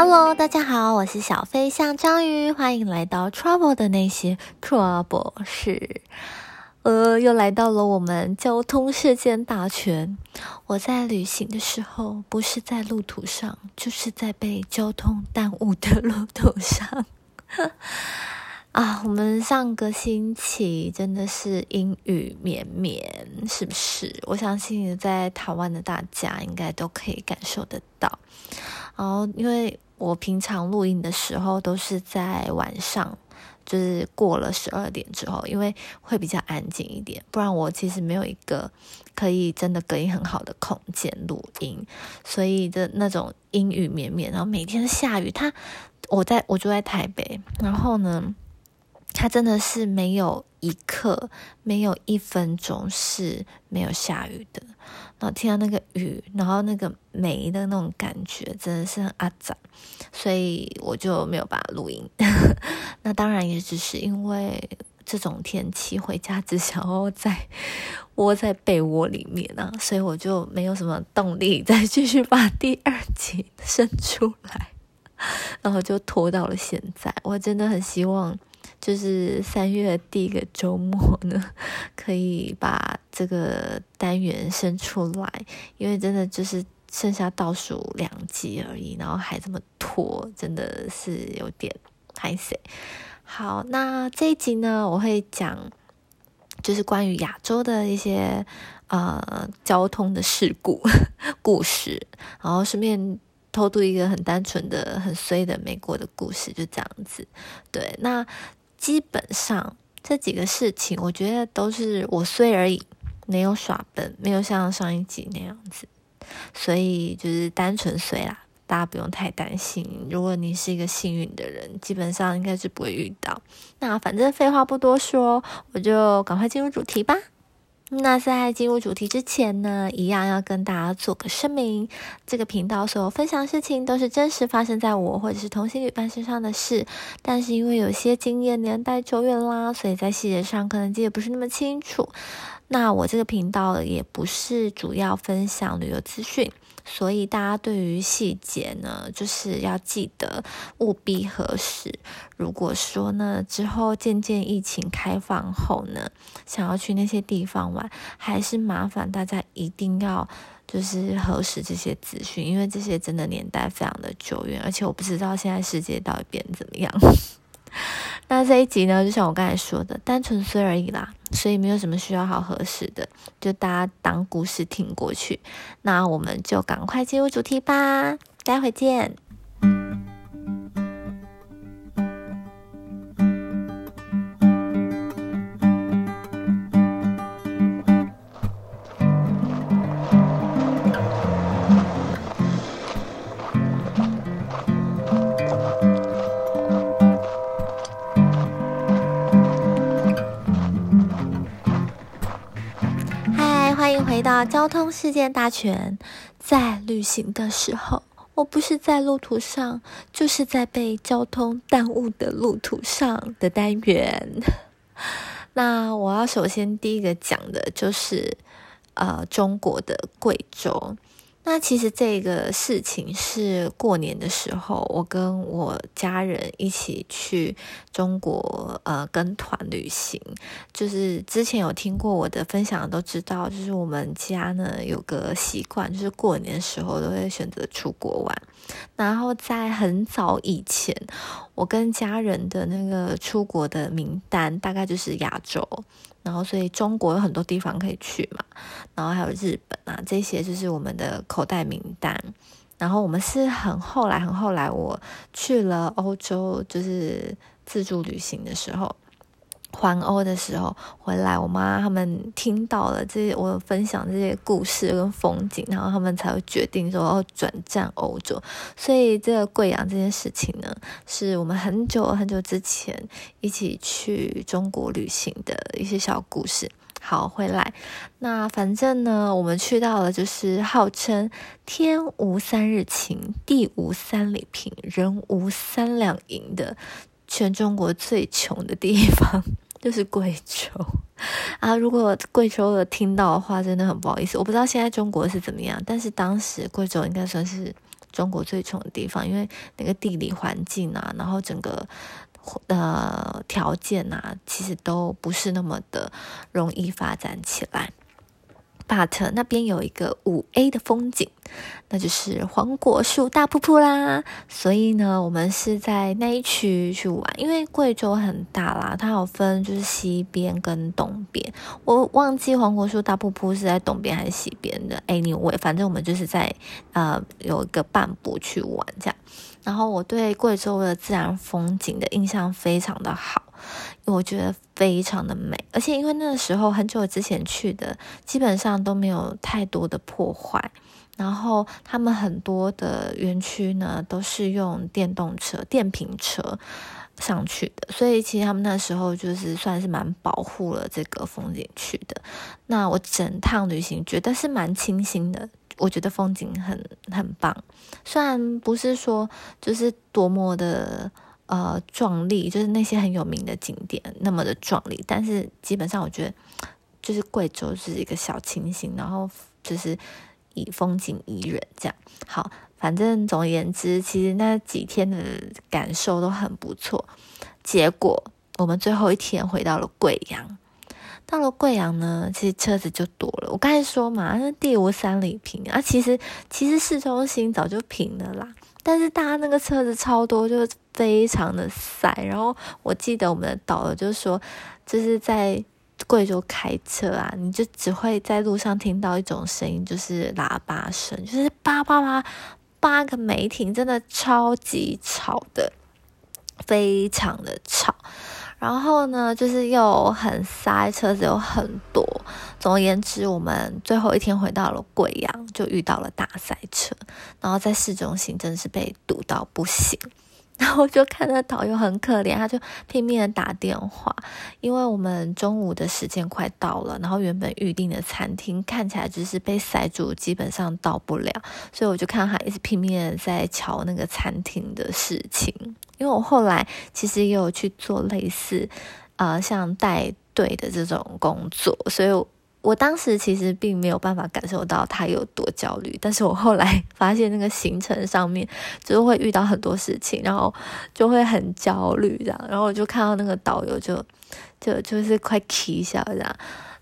Hello，大家好，我是小飞象章鱼，欢迎来到 Trouble 的那些 Trouble 是。呃，又来到了我们交通事件大全。我在旅行的时候，不是在路途上，就是在被交通耽误的路途上。啊，我们上个星期真的是阴雨绵绵，是不是？我相信在台湾的大家应该都可以感受得到。然后，因为我平常录音的时候都是在晚上，就是过了十二点之后，因为会比较安静一点。不然我其实没有一个可以真的隔音很好的空间录音，所以的那种阴雨绵绵，然后每天下雨。它，我在我住在台北，然后呢？它真的是没有一刻、没有一分钟是没有下雨的。然后听到那个雨，然后那个梅的那种感觉，真的是很阿杂，所以我就没有办法录音。那当然也只是因为这种天气，回家只想要在窝在被窝里面啊，所以我就没有什么动力再继续把第二集生出来，然后就拖到了现在。我真的很希望。就是三月第一个周末呢，可以把这个单元生出来，因为真的就是剩下倒数两集而已，然后还这么拖，真的是有点太塞。好，那这一集呢，我会讲就是关于亚洲的一些呃交通的事故故事，然后顺便偷渡一个很单纯的、很衰的美国的故事，就这样子。对，那。基本上这几个事情，我觉得都是我衰而已，没有耍笨，没有像上一集那样子，所以就是单纯衰啦，大家不用太担心。如果你是一个幸运的人，基本上应该是不会遇到。那反正废话不多说，我就赶快进入主题吧。那在进入主题之前呢，一样要跟大家做个声明：这个频道所有分享事情都是真实发生在我或者是同性旅伴身上的事，但是因为有些经验年代久远啦，所以在细节上可能记得不是那么清楚。那我这个频道也不是主要分享旅游资讯。所以大家对于细节呢，就是要记得务必核实。如果说呢之后渐渐疫情开放后呢，想要去那些地方玩，还是麻烦大家一定要就是核实这些资讯，因为这些真的年代非常的久远，而且我不知道现在世界到底变怎么样。那这一集呢，就像我刚才说的，单纯衰而已啦，所以没有什么需要好核实的，就大家当故事听过去。那我们就赶快进入主题吧，待会见。交通事件大全，在旅行的时候，我不是在路途上，就是在被交通耽误的路途上的单元。那我要首先第一个讲的就是，呃，中国的贵州。那其实这个事情是过年的时候，我跟我家人一起去中国呃跟团旅行。就是之前有听过我的分享都知道，就是我们家呢有个习惯，就是过年的时候都会选择出国玩。然后在很早以前，我跟家人的那个出国的名单大概就是亚洲。然后，所以中国有很多地方可以去嘛，然后还有日本啊，这些就是我们的口袋名单。然后我们是很后来，很后来，我去了欧洲，就是自助旅行的时候。环欧的时候回来，我妈他们听到了这些我分享这些故事跟风景，然后他们才会决定说要转战欧洲。所以这个贵阳这件事情呢，是我们很久很久之前一起去中国旅行的一些小故事。好，回来，那反正呢，我们去到了就是号称天无三日晴，地无三里平，人无三两银的。全中国最穷的地方就是贵州啊！如果贵州的听到的话，真的很不好意思。我不知道现在中国是怎么样，但是当时贵州应该算是中国最穷的地方，因为那个地理环境啊，然后整个呃条件啊，其实都不是那么的容易发展起来。But 那边有一个五 A 的风景，那就是黄果树大瀑布啦。所以呢，我们是在那一区去玩。因为贵州很大啦，它有分就是西边跟东边。我忘记黄果树大瀑布是在东边还是西边的。Anyway，反正我们就是在呃有一个半步去玩这样。然后我对贵州的自然风景的印象非常的好。我觉得非常的美，而且因为那个时候很久之前去的，基本上都没有太多的破坏。然后他们很多的园区呢，都是用电动车、电瓶车上去的，所以其实他们那时候就是算是蛮保护了这个风景区的。那我整趟旅行觉得是蛮清新的，我觉得风景很很棒，虽然不是说就是多么的。呃，壮丽就是那些很有名的景点那么的壮丽，但是基本上我觉得就是贵州是一个小清新，然后就是以风景宜人这样。好，反正总而言之，其实那几天的感受都很不错。结果我们最后一天回到了贵阳，到了贵阳呢，其实车子就多了。我刚才说嘛，那地无三里平啊，其实其实市中心早就平了啦。但是大家那个车子超多，就非常的塞。然后我记得我们的导游就说，就是在贵州开车啊，你就只会在路上听到一种声音，就是喇叭声，就是叭叭叭八个没停，真的超级吵的，非常的吵。然后呢，就是又很塞，车子有很多。总而言之，我们最后一天回到了贵阳，就遇到了大塞车，然后在市中心真是被堵到不行。然后就看到导游很可怜，他就拼命的打电话，因为我们中午的时间快到了，然后原本预定的餐厅看起来就是被塞住，基本上到不了，所以我就看他一直拼命的在瞧那个餐厅的事情。因为我后来其实也有去做类似，呃，像带队的这种工作，所以我当时其实并没有办法感受到他有多焦虑。但是我后来 发现那个行程上面就是会遇到很多事情，然后就会很焦虑这样。然后我就看到那个导游就就就是快气笑这样。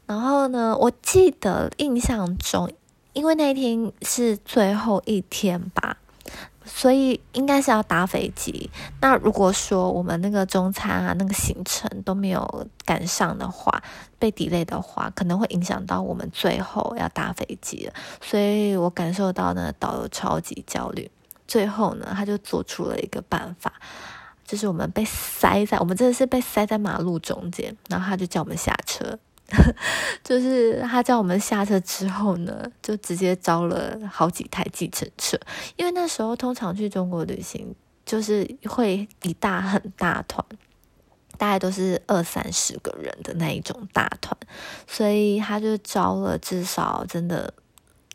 然后呢，我记得印象中，因为那一天是最后一天吧。所以应该是要搭飞机。那如果说我们那个中餐啊，那个行程都没有赶上的话，被 delay 的话，可能会影响到我们最后要搭飞机了。所以我感受到呢，导游超级焦虑。最后呢，他就做出了一个办法，就是我们被塞在，我们真的是被塞在马路中间，然后他就叫我们下车。就是他叫我们下车之后呢，就直接招了好几台计程车，因为那时候通常去中国旅行就是会一大很大团，大概都是二三十个人的那一种大团，所以他就招了至少真的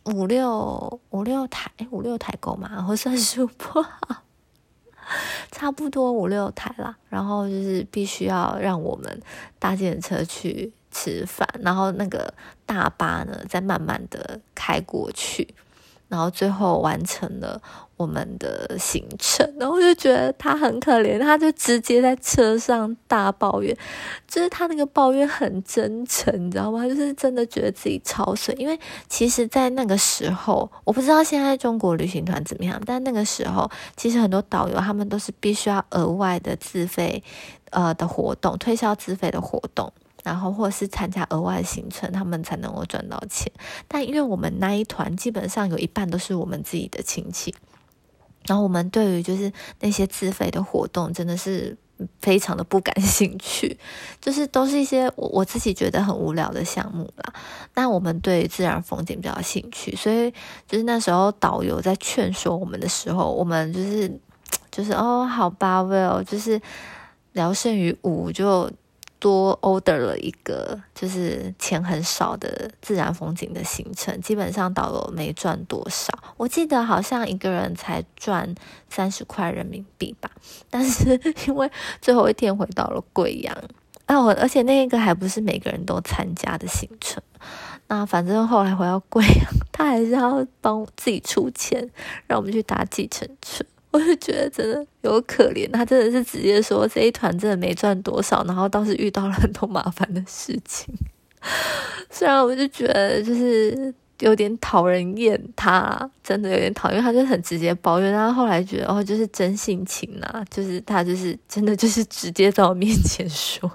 五六五六台，五六台够吗？我算数不好，差不多五六台啦。然后就是必须要让我们搭计程车去。吃饭，然后那个大巴呢，再慢慢的开过去，然后最后完成了我们的行程。然后就觉得他很可怜，他就直接在车上大抱怨，就是他那个抱怨很真诚，你知道吗？就是真的觉得自己超水。因为其实，在那个时候，我不知道现在中国旅行团怎么样，但那个时候，其实很多导游他们都是必须要额外的自费，呃的活动，推销自费的活动。然后或是参加额外行程，他们才能够赚到钱。但因为我们那一团基本上有一半都是我们自己的亲戚，然后我们对于就是那些自费的活动真的是非常的不感兴趣，就是都是一些我我自己觉得很无聊的项目啦。那我们对自然风景比较兴趣，所以就是那时候导游在劝说我们的时候，我们就是 就是哦好吧，Well，就是聊胜于无就。多 order 了一个，就是钱很少的自然风景的行程，基本上导游没赚多少。我记得好像一个人才赚三十块人民币吧。但是 因为最后一天回到了贵阳，啊，我，而且那个还不是每个人都参加的行程。那反正后来回到贵阳，他还是要帮自己出钱，让我们去搭计程车。我就觉得真的有可怜，他真的是直接说这一团真的没赚多少，然后倒是遇到了很多麻烦的事情。虽然我就觉得就是有点讨人厌，他真的有点讨厌，他就很直接抱怨。但后来觉得哦，就是真性情呐，就是他就是真的就是直接在我面前说。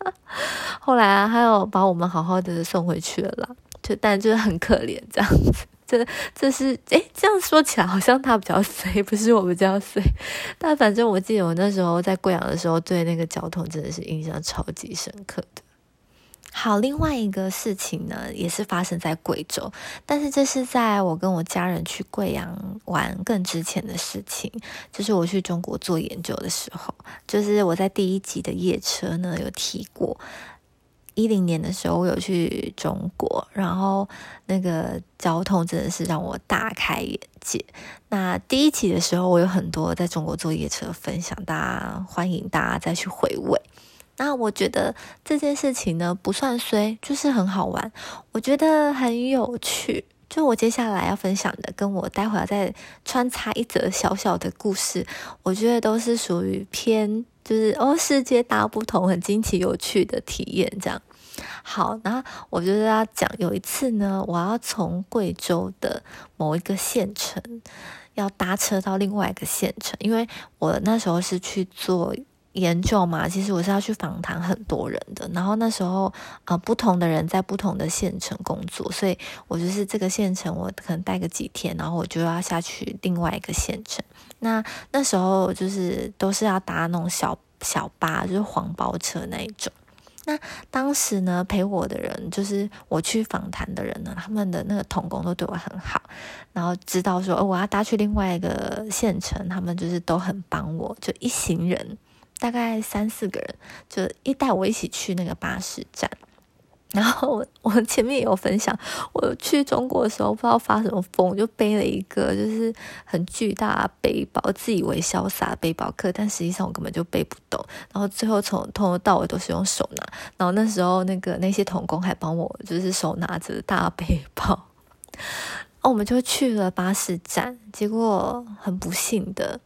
后来啊，他又把我们好好的送回去了啦，就但就是很可怜这样子。这这是哎，这样说起来好像他比较 衰，不是我比较衰。但反正我记得我那时候在贵阳的时候，对那个交通真的是印象超级深刻的。好，另外一个事情呢，也是发生在贵州，但是这是在我跟我家人去贵阳玩更之前的事情，就是我去中国做研究的时候，就是我在第一集的夜车呢有提过。一零年的时候，我有去中国，然后那个交通真的是让我大开眼界。那第一期的时候，我有很多在中国坐夜车分享，大家欢迎大家再去回味。那我觉得这件事情呢，不算衰，就是很好玩，我觉得很有趣。就我接下来要分享的，跟我待会儿再穿插一则小小的故事，我觉得都是属于偏。就是哦，世界大不同，很惊奇有趣的体验，这样好。那我就是要讲，有一次呢，我要从贵州的某一个县城要搭车到另外一个县城，因为我那时候是去做研究嘛，其实我是要去访谈很多人的。然后那时候呃，不同的人在不同的县城工作，所以我就是这个县城，我可能待个几天，然后我就要下去另外一个县城。那那时候就是都是要搭那种小小巴，就是黄包车那一种。那当时呢，陪我的人就是我去访谈的人呢，他们的那个同工都对我很好，然后知道说我要搭去另外一个县城，他们就是都很帮我，就一行人大概三四个人，就一带我一起去那个巴士站。然后我 我前面也有分享，我去中国的时候不知道发什么疯，就背了一个就是很巨大的背包，自以为潇洒背包客，但实际上我根本就背不动。然后最后从从头到尾都是用手拿。然后那时候那个那些童工还帮我，就是手拿着大背包。哦，我们就去了巴士站，结果很不幸的。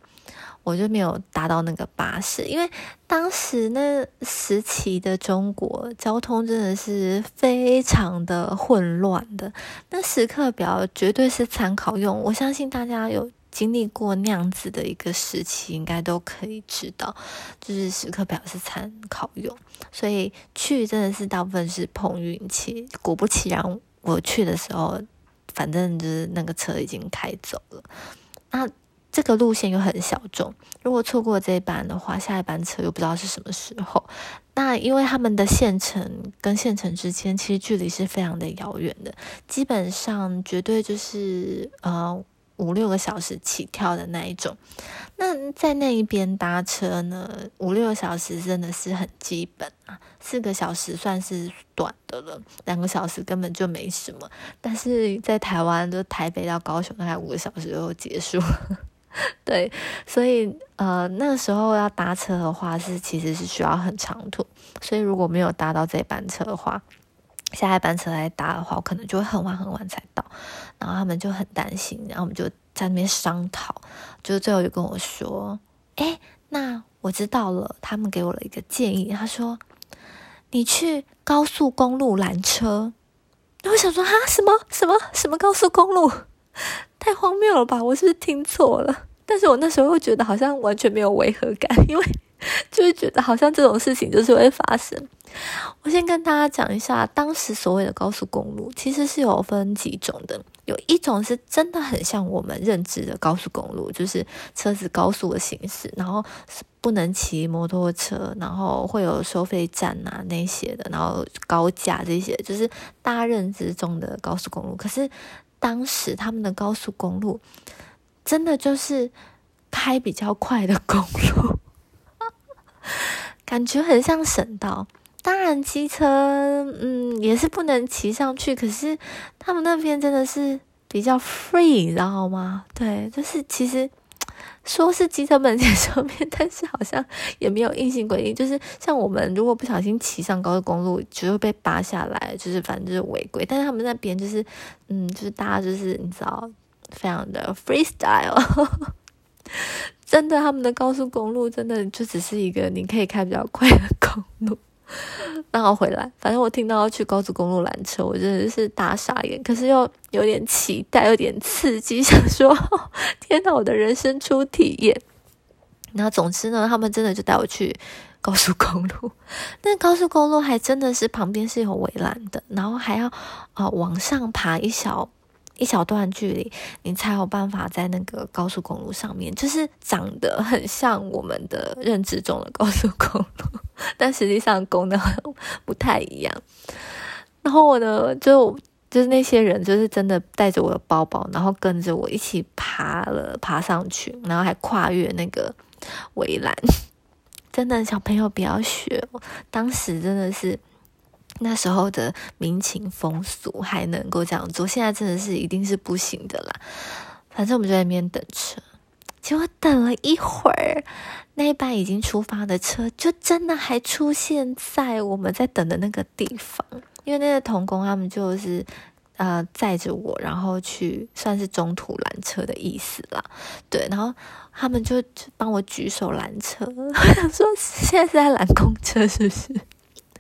我就没有搭到那个巴士，因为当时那时期的中国交通真的是非常的混乱的。那时刻表绝对是参考用，我相信大家有经历过那样子的一个时期，应该都可以知道，就是时刻表是参考用。所以去真的是大部分是碰运气。果不其然，我去的时候，反正就是那个车已经开走了。那。这个路线又很小众，如果错过这一班的话，下一班车又不知道是什么时候。那因为他们的县城跟县城之间其实距离是非常的遥远的，基本上绝对就是呃五六个小时起跳的那一种。那在那一边搭车呢，五六个小时真的是很基本啊，四个小时算是短的了，两个小时根本就没什么。但是在台湾，就台北到高雄大概五个小时就结束了。对，所以呃，那个时候要搭车的话，是其实是需要很长途，所以如果没有搭到这班车的话，下一班车来搭的话，我可能就会很晚很晚才到，然后他们就很担心，然后我们就在那边商讨，就最后就跟我说，哎，那我知道了，他们给我了一个建议，他说你去高速公路拦车，我想说哈，什么什么什么高速公路？太荒谬了吧！我是不是听错了？但是我那时候又觉得好像完全没有违和感，因为就是觉得好像这种事情就是会发生。我先跟大家讲一下，当时所谓的高速公路其实是有分几种的，有一种是真的很像我们认知的高速公路，就是车子高速的行驶，然后不能骑摩托车，然后会有收费站啊那些的，然后高架这些，就是大家认知中的高速公路。可是当时他们的高速公路真的就是开比较快的公路，感觉很像省道。当然，机车嗯也是不能骑上去，可是他们那边真的是比较 free，你知道吗？对，就是其实说是机车不能上面，但是好像也没有硬性规定。就是像我们如果不小心骑上高速公路，就会被扒下来，就是反正就是违规。但是他们那边就是，嗯，就是大家就是你知道，非常的 freestyle，真的，他们的高速公路真的就只是一个你可以开比较快的公路。然后回来，反正我听到要去高速公路拦车，我真的是大傻眼。可是又有点期待，有点刺激，想说 天哪，我的人生初体验。那总之呢，他们真的就带我去高速公路。那高速公路还真的是旁边是有围栏的，然后还要啊往上爬一小。一小段距离，你才有办法在那个高速公路上面，就是长得很像我们的认知中的高速公路，但实际上功能不太一样。然后我呢，就就是那些人，就是真的带着我的包包，然后跟着我一起爬了爬上去，然后还跨越那个围栏。真的，小朋友不要学，当时真的是。那时候的民情风俗还能够这样做，现在真的是一定是不行的啦。反正我们就在那边等车，结果等了一会儿，那一班已经出发的车就真的还出现在我们在等的那个地方。因为那个童工他们就是呃载着我，然后去算是中途拦车的意思啦。对，然后他们就帮我举手拦车，我想说现在是在拦公车是不是？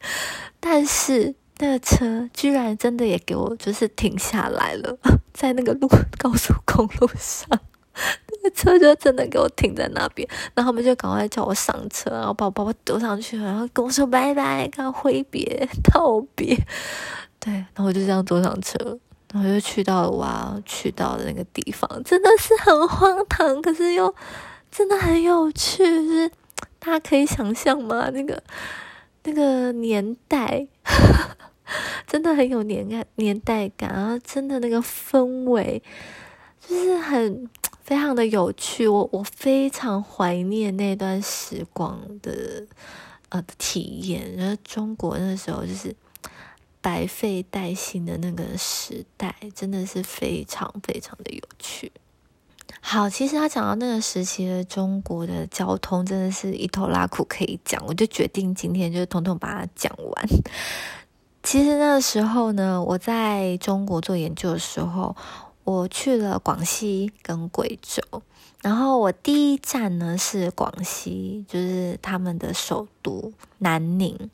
但是那个车居然真的也给我就是停下来了，在那个路 高速公路上，那个车就真的给我停在那边，然后他们就赶快叫我上车，然后把我包包丢上去，然后跟我说拜拜，跟他挥别道别，对，然后我就这样坐上车，然后就去到了我要去到的那个地方，真的是很荒唐，可是又真的很有趣，就是大家可以想象吗？那个。那个年代 真的很有年代年代感，啊真的那个氛围就是很非常的有趣，我我非常怀念那段时光的呃体验，然后中国那时候就是百废待兴的那个时代，真的是非常非常的有趣。好，其实他讲到那个时期的中国的交通，真的是一头拉苦可以讲。我就决定今天就统统把它讲完。其实那个时候呢，我在中国做研究的时候，我去了广西跟贵州，然后我第一站呢是广西，就是他们的首都南宁。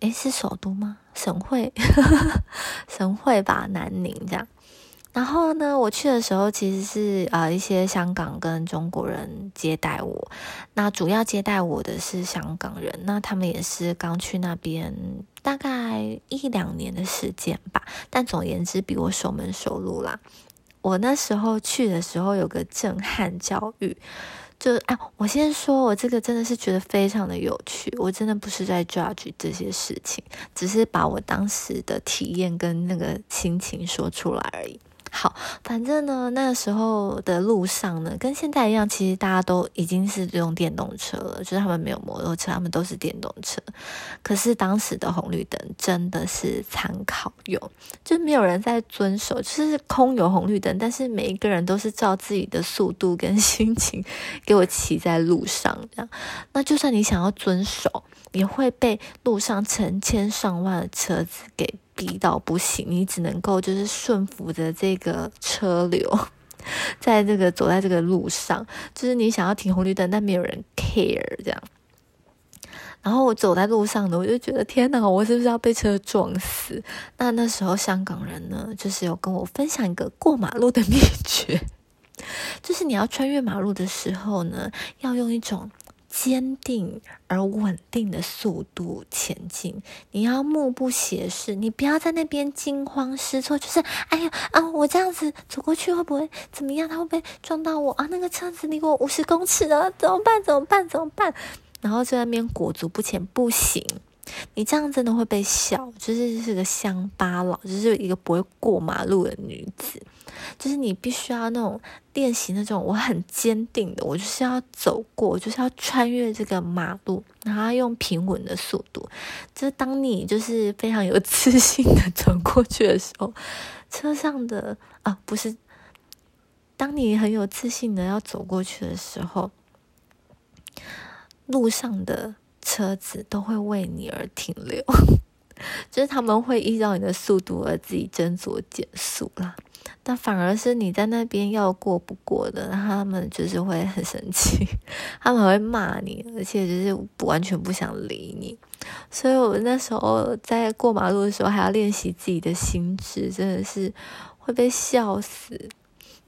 诶，是首都吗？省会，省会吧，南宁这样。然后呢，我去的时候其实是呃一些香港跟中国人接待我，那主要接待我的是香港人，那他们也是刚去那边大概一两年的时间吧，但总而言之比我熟门熟路啦。我那时候去的时候有个震撼教育，就哎，我先说我这个真的是觉得非常的有趣，我真的不是在 judge 这些事情，只是把我当时的体验跟那个心情说出来而已。好，反正呢，那时候的路上呢，跟现在一样，其实大家都已经是用电动车了，就是他们没有摩托车，他们都是电动车。可是当时的红绿灯真的是参考用，就没有人在遵守，就是空有红绿灯，但是每一个人都是照自己的速度跟 心情给我骑在路上，这样。那就算你想要遵守，也会被路上成千上万的车子给。逼到不行，你只能够就是顺服着这个车流，在这个走在这个路上，就是你想要停红绿灯，但没有人 care 这样。然后我走在路上呢，我就觉得天哪，我是不是要被车撞死？那那时候香港人呢，就是有跟我分享一个过马路的秘诀，就是你要穿越马路的时候呢，要用一种。坚定而稳定的速度前进，你要目不斜视，你不要在那边惊慌失措，就是哎呀啊，我这样子走过去会不会怎么样？他会不会撞到我啊？那个车子离我五十公尺啊，怎么办？怎么办？怎么办？然后在那边裹足不前，不行。你这样真的会被笑，就是是个乡巴佬，就是一个不会过马路的女子。就是你必须要那种练习那种，我很坚定的，我就是要走过，就是要穿越这个马路，然后用平稳的速度。就是当你就是非常有自信的走过去的时候，车上的啊不是当你很有自信的要走过去的时候，路上的车子都会为你而停留，就是他们会依照你的速度而自己斟酌减速啦。但反而是你在那边要过不过的，他们就是会很生气，他们会骂你，而且就是完全不想理你。所以我那时候在过马路的时候还要练习自己的心智，真的是会被笑死。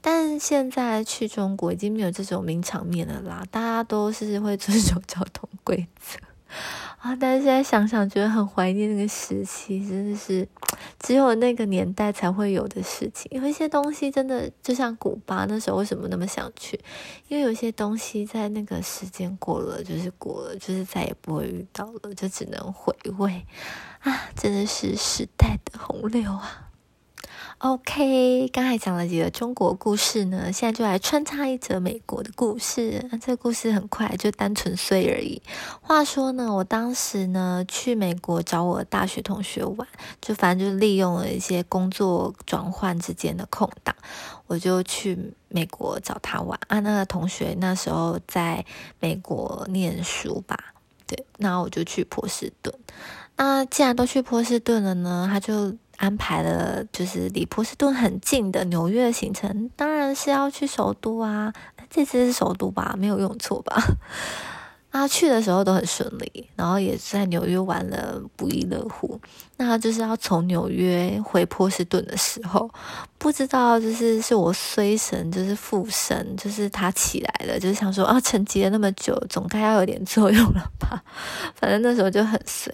但现在去中国已经没有这种名场面了啦，大家都是会遵守交通规则啊。但是现在想想，觉得很怀念那个时期，真的是只有那个年代才会有的事情。有一些东西真的就像古巴那时候为什么那么想去？因为有些东西在那个时间过了就是过了，就是再也不会遇到了，就只能回味啊！真的是时代的洪流啊！OK，刚才讲了几个中国故事呢，现在就来穿插一则美国的故事。那这个故事很快，就单纯碎而已。话说呢，我当时呢去美国找我大学同学玩，就反正就利用了一些工作转换之间的空档，我就去美国找他玩。啊，那个同学那时候在美国念书吧，对，那我就去波士顿。那既然都去波士顿了呢，他就。安排了就是离波士顿很近的纽约行程，当然是要去首都啊。这次是首都吧？没有用错吧？啊，去的时候都很顺利，然后也在纽约玩了不亦乐乎。那就是要从纽约回波士顿的时候，不知道就是是我衰神，就是附身，就是他起来了，就是想说啊，沉寂了那么久，总该要有点作用了吧？反正那时候就很衰。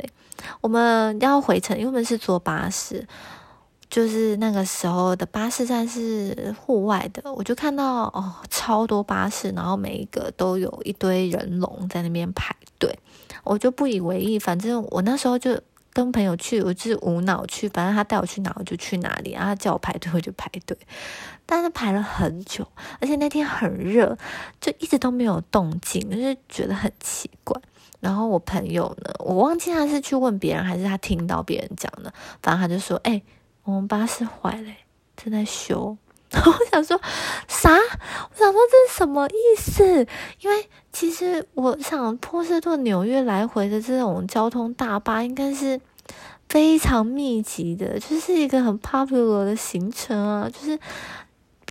我们要回程，因为我们是坐巴士，就是那个时候的巴士站是户外的，我就看到哦，超多巴士，然后每一个都有一堆人龙在那边排队，我就不以为意，反正我那时候就跟朋友去，我就是无脑去，反正他带我去哪我就去哪里，然后叫我排队我就排队，但是排了很久，而且那天很热，就一直都没有动静，就是觉得很奇怪。然后我朋友呢，我忘记他是去问别人还是他听到别人讲的，反正他就说：“哎，我们巴士坏了，正在修。”我想说啥？我想说这是什么意思？因为其实我想波士顿纽约来回的这种交通大巴应该是非常密集的，就是一个很 popular 的行程啊，就是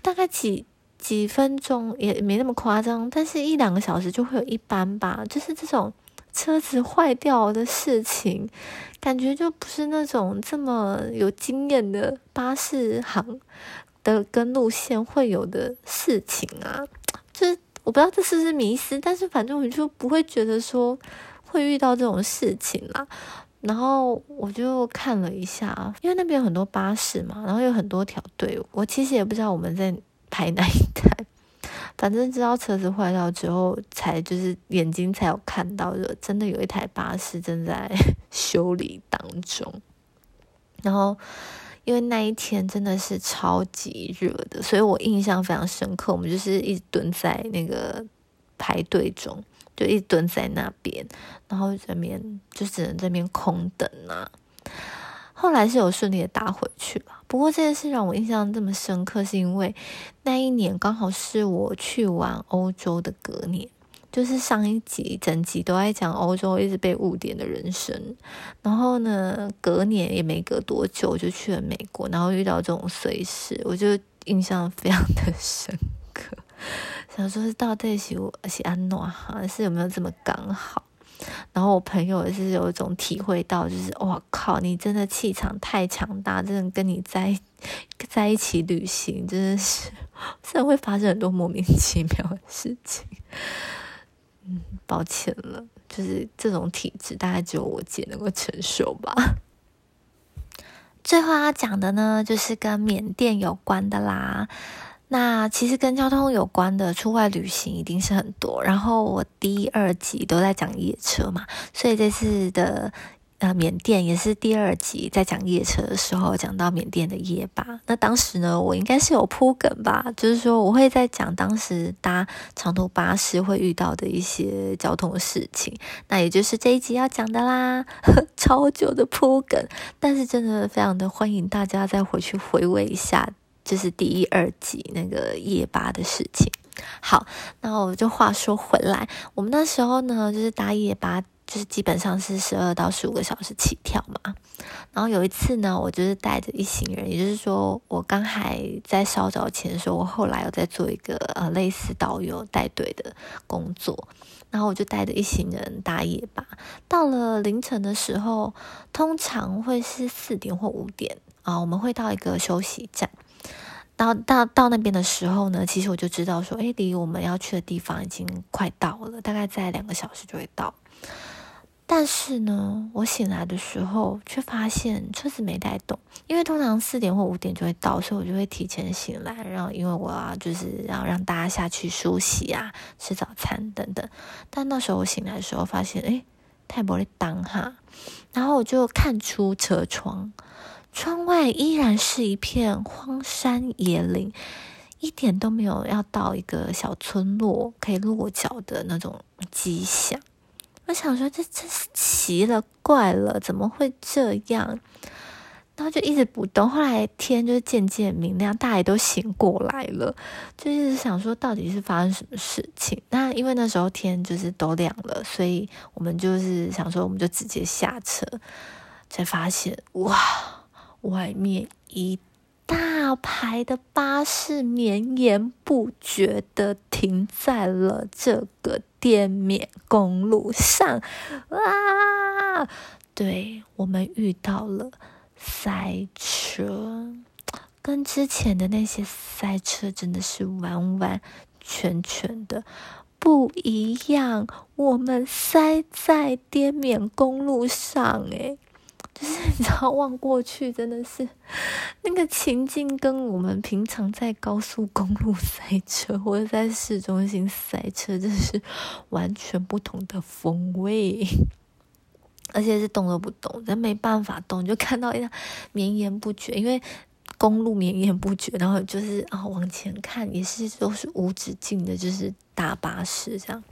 大概几几分钟也没那么夸张，但是一两个小时就会有一班吧，就是这种。车子坏掉的事情，感觉就不是那种这么有经验的巴士行的跟路线会有的事情啊。就是我不知道这是不是迷失，但是反正我就不会觉得说会遇到这种事情啦。然后我就看了一下，因为那边有很多巴士嘛，然后有很多条队伍，我其实也不知道我们在排 哪一台。反正知道车子坏掉之后，才就是眼睛才有看到，就真的有一台巴士正在 修理当中。然后，因为那一天真的是超级热的，所以我印象非常深刻。我们就是一直蹲在那个排队中，就一直蹲在那边，然后这边就只能这边空等啊。后来是有顺利的搭回去了，不过这件事让我印象这么深刻，是因为那一年刚好是我去完欧洲的隔年，就是上一集整集都在讲欧洲一直被误点的人生，然后呢，隔年也没隔多久就去了美国，然后遇到这种碎事，我就印象非常的深刻，想说是到底是是安诺哈，是有没有这么刚好？然后我朋友也是有一种体会到，就是哇靠，你真的气场太强大，真的跟你在在一起旅行，真的是真的会发生很多莫名其妙的事情。嗯，抱歉了，就是这种体质，大概只有我姐能够承受吧。最后要讲的呢，就是跟缅甸有关的啦。那其实跟交通有关的出外旅行一定是很多，然后我第二集都在讲夜车嘛，所以这次的呃缅甸也是第二集在讲夜车的时候讲到缅甸的夜巴。那当时呢，我应该是有铺梗吧，就是说我会在讲当时搭长途巴士会遇到的一些交通事情，那也就是这一集要讲的啦，超久的铺梗，但是真的非常的欢迎大家再回去回味一下。就是第一二集那个夜巴的事情。好，那我就话说回来，我们那时候呢，就是搭夜吧，就是基本上是十二到十五个小时起跳嘛。然后有一次呢，我就是带着一行人，也就是说，我刚还在稍早前的时候，我后来有在做一个呃类似导游带队的工作。然后我就带着一行人搭夜吧，到了凌晨的时候，通常会是四点或五点啊，我们会到一个休息站。到到到那边的时候呢，其实我就知道说，哎，离我们要去的地方已经快到了，大概在两个小时就会到。但是呢，我醒来的时候却发现车子没带动，因为通常四点或五点就会到，所以我就会提前醒来，然后因为我要就是要让大家下去梳洗啊、吃早餐等等。但那时候我醒来的时候发现，哎，太玻璃当哈，然后我就看出车窗，窗外依然是一片荒山野岭，一点都没有要到一个小村落可以落脚的那种迹象。我想说，这真是奇了怪了，怎么会这样？然后就一直不动。后来天就渐渐明亮，大家都醒过来了，就一直想说，到底是发生什么事情？那因为那时候天就是都亮了，所以我们就是想说，我们就直接下车，才发现哇，外面一。大排的巴士绵延不绝的停在了这个滇缅公路上，啊！对我们遇到了塞车，跟之前的那些塞车真的是完完全全的不一样。我们塞在滇缅公路上，诶就 是你知道，望过去真的是那个情境，跟我们平常在高速公路塞车或者在市中心塞车，真是完全不同的风味。而且是动都不动，人没办法动，就看到一辆绵延不绝，因为公路绵延不绝，然后就是啊往前看也是都是无止境的，就是大巴士这样。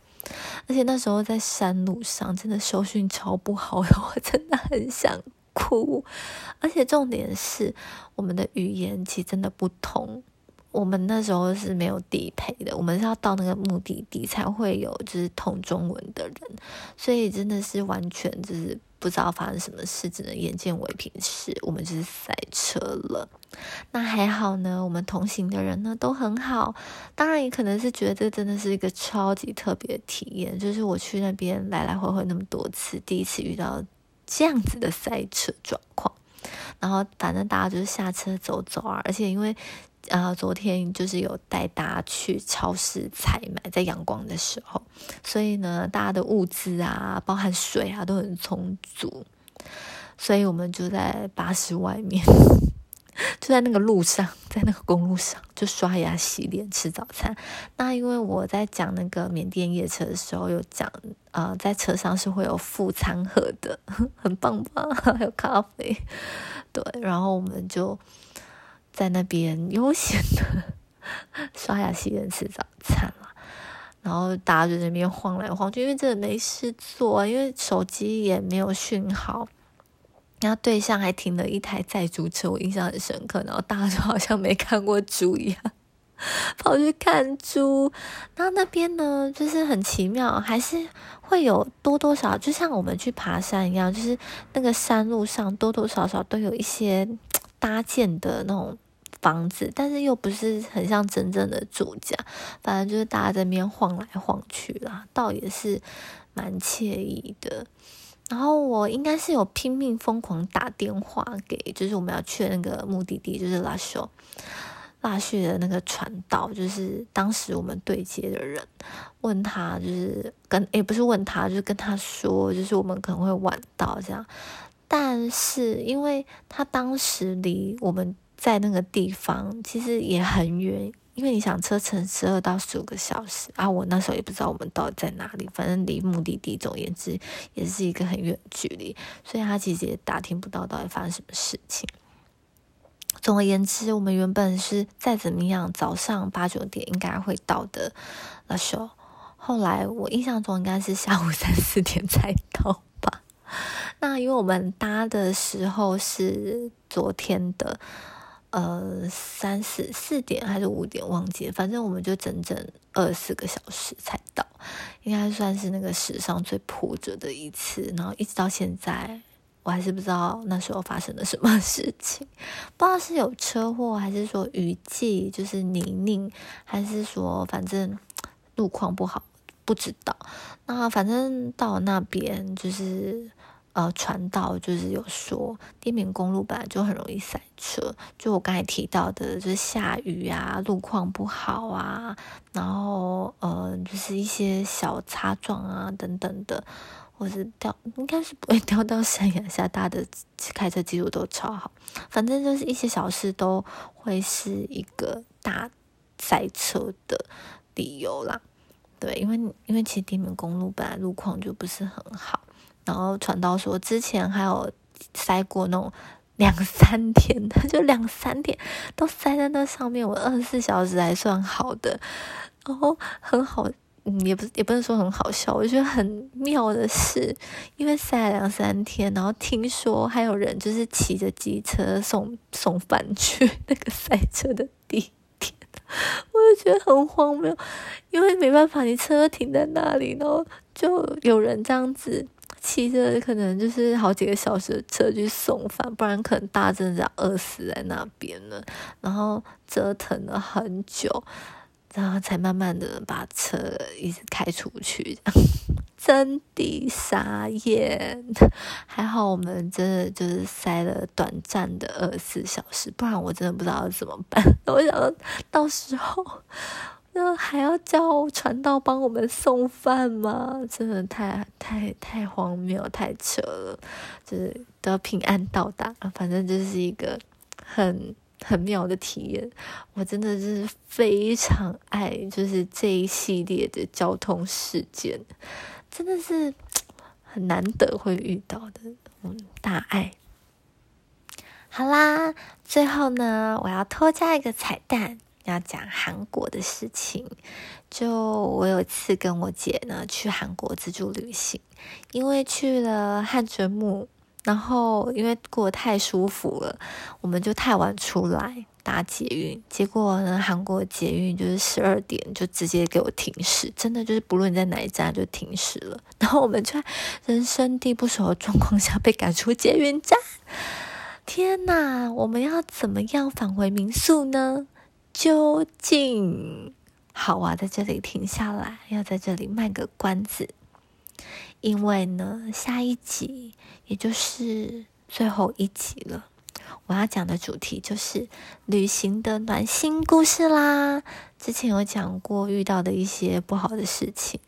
而且那时候在山路上，真的收讯超不好，我真的很想哭。而且重点是，我们的语言其实真的不同。我们那时候是没有地陪的，我们是要到那个目的地才会有就是通中文的人，所以真的是完全就是不知道发生什么事，只能眼见为凭是我们就是塞车了。那还好呢，我们同行的人呢都很好，当然也可能是觉得这真的是一个超级特别的体验，就是我去那边来来回回那么多次，第一次遇到这样子的塞车状况。然后反正大家就是下车走走啊，而且因为。啊，昨天就是有带大家去超市采买，在阳光的时候，所以呢，大家的物资啊，包含水啊，都很充足，所以我们就在巴士外面，就在那个路上，在那个公路上，就刷牙、洗脸、吃早餐。那因为我在讲那个缅甸夜车的时候，有讲啊，在车上是会有副餐盒的，很棒吧？还有咖啡，对，然后我们就。在那边悠闲的 刷牙、洗脸、吃早餐了，然后大家就在那边晃来晃去，因为真的没事做，因为手机也没有讯号。然后对象还停了一台载猪车，我印象很深刻。然后大家就好像没看过猪一样，跑去看猪。然后那边呢，就是很奇妙，还是会有多多少，就像我们去爬山一样，就是那个山路上多多少少都有一些搭建的那种。房子，但是又不是很像真正的住家，反正就是大家在那边晃来晃去啦，倒也是蛮惬意的。然后我应该是有拼命疯狂打电话给，就是我们要去那个目的地，就是拉修拉叙的那个传道，就是当时我们对接的人，问他就是跟也不是问他，就是跟他说，就是我们可能会晚到这样，但是因为他当时离我们。在那个地方其实也很远，因为你想车程十二到十五个小时啊，我那时候也不知道我们到底在哪里，反正离目的地总而言之也是一个很远距离，所以他其实也打听不到到底发生什么事情。总而言之，我们原本是再怎么样早上八九点应该会到的那时候，后来我印象中应该是下午三四点才到吧。那因为我们搭的时候是昨天的。呃三四四点还是五点忘记了，反正我们就整整二四个小时才到，应该算是那个史上最波折的一次。然后一直到现在，我还是不知道那时候发生了什么事情，不知道是有车祸，还是说雨季就是泥泞，还是说反正路况不好，不知道。那反正到那边就是。呃，传道就是有说，滇缅公路本来就很容易塞车，就我刚才提到的，就是下雨啊，路况不好啊，然后呃，就是一些小擦撞啊等等的，或是掉，应该是不会 掉到山崖下，大的开车技术都超好，反正就是一些小事都会是一个大塞车的理由啦。对，因为因为其实滇缅公路本来路况就不是很好。然后传到说，之前还有塞过那种 两三天的，就两三天都塞在那上面。我二十四小时还算好的，然后很好，嗯，也不也不能说很好笑。我觉得很妙的是，因为塞了两三天，然后听说还有人就是骑着机车送送饭去那个塞车的地点，我就觉得很荒谬，因为没办法，你车停在那里，然后就有人这样子。骑着可能就是好几个小时的车去送饭，不然可能大家真的要饿死在那边了。然后折腾了很久，然后才慢慢的把车一直开出去，真的傻眼。还好我们真的就是塞了短暂的二十四小时，不然我真的不知道怎么办。我想到时候。那还要叫传道帮我们送饭吗？真的太太太荒谬，太扯了！就是都要平安到达，反正就是一个很很妙的体验。我真的是非常爱，就是这一系列的交通事件，真的是很难得会遇到的，嗯，大爱。好啦，最后呢，我要偷加一个彩蛋。要讲韩国的事情，就我有一次跟我姐呢去韩国自助旅行，因为去了汉城墓，然后因为过得太舒服了，我们就太晚出来搭捷运，结果呢韩国捷运就是十二点就直接给我停驶，真的就是不论你在哪一站就停驶了，然后我们就在人生地不熟的状况下被赶出捷运站，天哪，我们要怎么样返回民宿呢？究竟好啊，在这里停下来，要在这里卖个关子，因为呢，下一集也就是最后一集了，我要讲的主题就是旅行的暖心故事啦。之前有讲过遇到的一些不好的事情，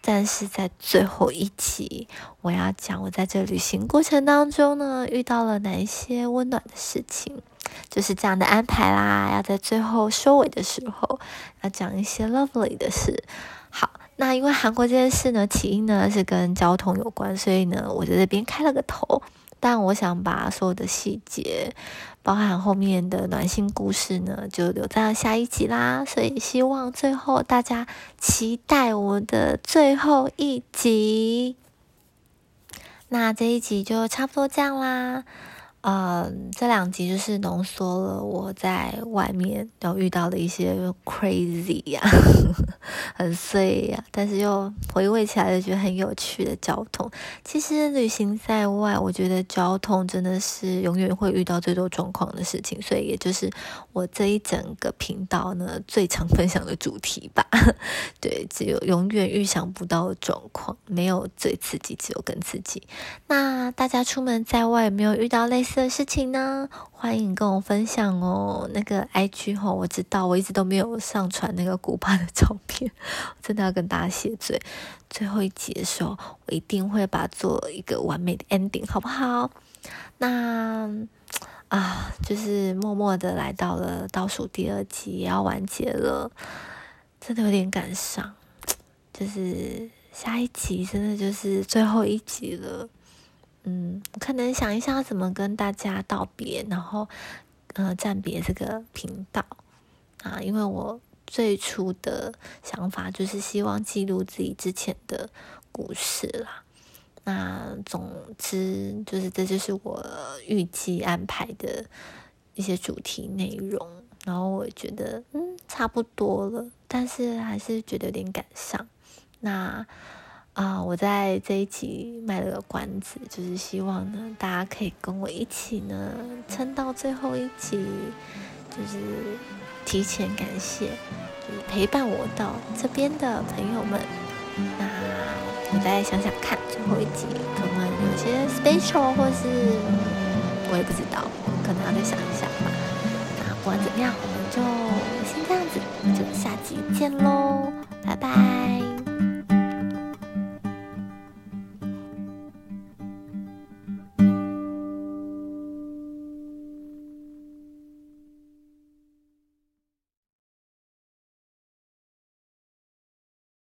但是在最后一集，我要讲我在这旅行过程当中呢，遇到了哪一些温暖的事情。就是这样的安排啦，要在最后收尾的时候要讲一些 lovely 的事。好，那因为韩国这件事呢，起因呢是跟交通有关，所以呢我在这边开了个头。但我想把所有的细节，包含后面的暖心故事呢，就留在下一集啦。所以希望最后大家期待我的最后一集。那这一集就差不多这样啦。嗯，这两集就是浓缩了我在外面都遇到的一些 crazy 呀，很碎呀，但是又回味起来就觉得很有趣的交通。其实旅行在外，我觉得交通真的是永远会遇到最多状况的事情，所以也就是我这一整个频道呢最常分享的主题吧。对，只有永远预想不到的状况，没有最刺激，只有更刺激。那大家出门在外有没有遇到类似？的事情呢，欢迎跟我分享哦。那个 IG 哈，我知道我一直都没有上传那个古巴的照片，真的要跟大家谢罪。最后一集的时候，我一定会把做一个完美的 ending，好不好？那啊，就是默默的来到了倒数第二集，也要完结了，真的有点感伤。就是下一集，真的就是最后一集了。嗯，可能想一下怎么跟大家道别，然后，呃，暂别这个频道啊，因为我最初的想法就是希望记录自己之前的故事啦。那总之就是这就是我预计安排的一些主题内容，然后我觉得嗯差不多了，但是还是觉得有点赶上。那啊，我在这一集卖了个关子，就是希望呢大家可以跟我一起呢撑到最后一集，就是提前感谢，就是陪伴我到这边的朋友们。那我再想想看，最后一集可能有些 special 或是我也不知道，可能要再想一下吧。那不管怎么样，我们就先这样子，就下集见喽，拜拜。